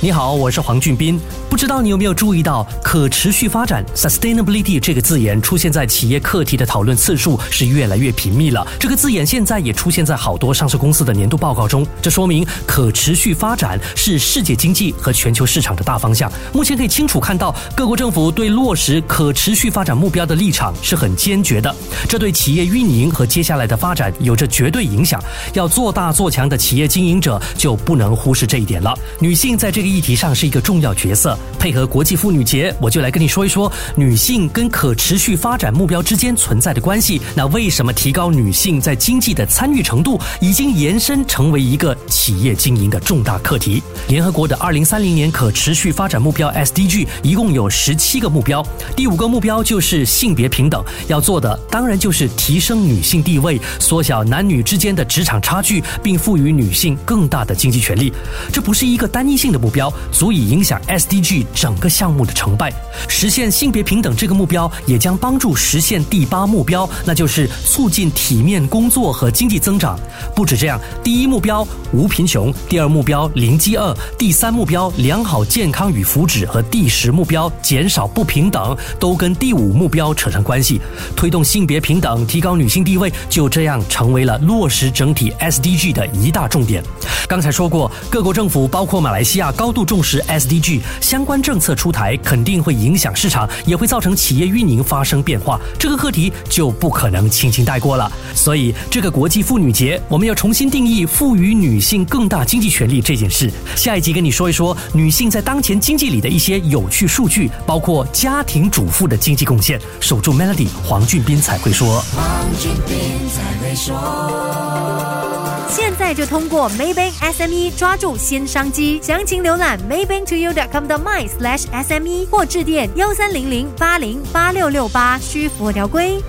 你好，我是黄俊斌。不知道你有没有注意到，可持续发展 （sustainability） 这个字眼出现在企业课题的讨论次数是越来越频密了。这个字眼现在也出现在好多上市公司的年度报告中。这说明可持续发展是世界经济和全球市场的大方向。目前可以清楚看到，各国政府对落实可持续发展目标的立场是很坚决的。这对企业运营和接下来的发展有着绝对影响。要做大做强的企业经营者就不能忽视这一点了。女性在这个议题上是一个重要角色。配合国际妇女节，我就来跟你说一说女性跟可持续发展目标之间存在的关系。那为什么提高女性在经济的参与程度，已经延伸成为一个企业经营的重大课题？联合国的二零三零年可持续发展目标 SDG 一共有十七个目标，第五个目标就是性别平等，要做的当然就是提升女性地位，缩小男女之间的职场差距，并赋予女性更大的经济权利。这不是一个单一性的目标，标足以影响 SDG。整个项目的成败，实现性别平等这个目标，也将帮助实现第八目标，那就是促进体面工作和经济增长。不止这样，第一目标无贫穷，第二目标零饥饿，第三目标良好健康与福祉和第十目标减少不平等，都跟第五目标扯上关系。推动性别平等，提高女性地位，就这样成为了落实整体 SDG 的一大重点。刚才说过，各国政府包括马来西亚高高度重视 SDG 相关。政策出台肯定会影响市场，也会造成企业运营发生变化，这个课题就不可能轻轻带过了。所以，这个国际妇女节，我们要重新定义赋予女性更大经济权利这件事。下一集跟你说一说女性在当前经济里的一些有趣数据，包括家庭主妇的经济贡献。守住 Melody，黄俊斌才会说。黄俊斌才会说。现在就通过 Maybank SME 抓住新商机，详情浏览 maybanktoyou.com 的 my/sme 或致电幺三零零八零八六六八，需符合条规。